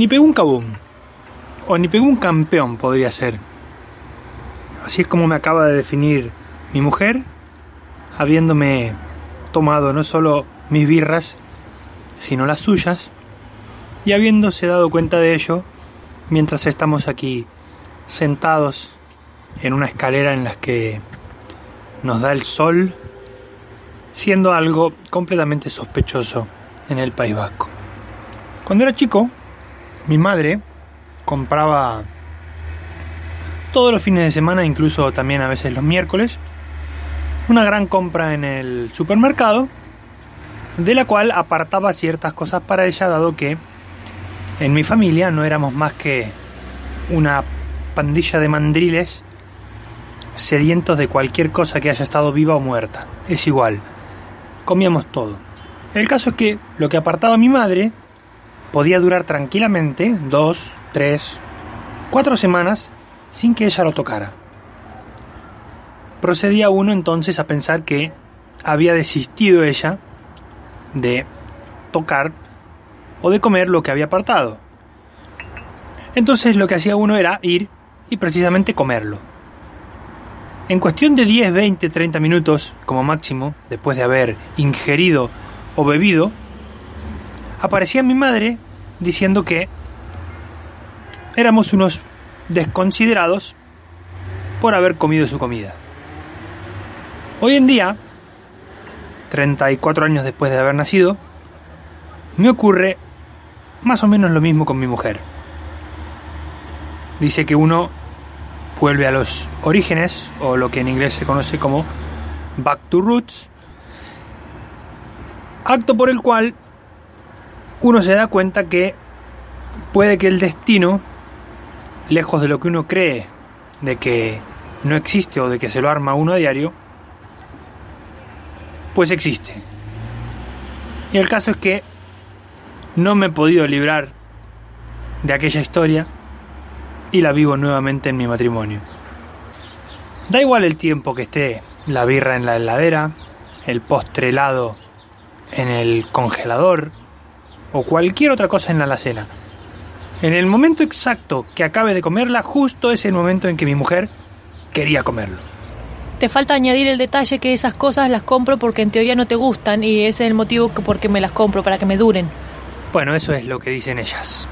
Ni pegó un cabum. O ni pegó un campeón podría ser. Así es como me acaba de definir mi mujer, habiéndome tomado no solo mis birras, sino las suyas, y habiéndose dado cuenta de ello mientras estamos aquí sentados en una escalera en la que nos da el sol, siendo algo completamente sospechoso en el País Vasco. Cuando era chico, mi madre compraba todos los fines de semana, incluso también a veces los miércoles, una gran compra en el supermercado, de la cual apartaba ciertas cosas para ella, dado que en mi familia no éramos más que una pandilla de mandriles sedientos de cualquier cosa que haya estado viva o muerta. Es igual, comíamos todo. El caso es que lo que apartaba mi madre podía durar tranquilamente dos, tres, cuatro semanas sin que ella lo tocara. Procedía uno entonces a pensar que había desistido ella de tocar o de comer lo que había apartado. Entonces lo que hacía uno era ir y precisamente comerlo. En cuestión de 10, 20, 30 minutos como máximo, después de haber ingerido o bebido, aparecía mi madre diciendo que éramos unos desconsiderados por haber comido su comida. Hoy en día, 34 años después de haber nacido, me ocurre más o menos lo mismo con mi mujer. Dice que uno vuelve a los orígenes, o lo que en inglés se conoce como back to roots, acto por el cual uno se da cuenta que puede que el destino, lejos de lo que uno cree de que no existe o de que se lo arma uno a diario, pues existe. Y el caso es que no me he podido librar de aquella historia y la vivo nuevamente en mi matrimonio. Da igual el tiempo que esté la birra en la heladera, el postre helado en el congelador o cualquier otra cosa en la alacena. En el momento exacto que acabe de comerla, justo es el momento en que mi mujer quería comerlo. Te falta añadir el detalle que esas cosas las compro porque en teoría no te gustan y ese es el motivo por que me las compro, para que me duren. Bueno, eso es lo que dicen ellas.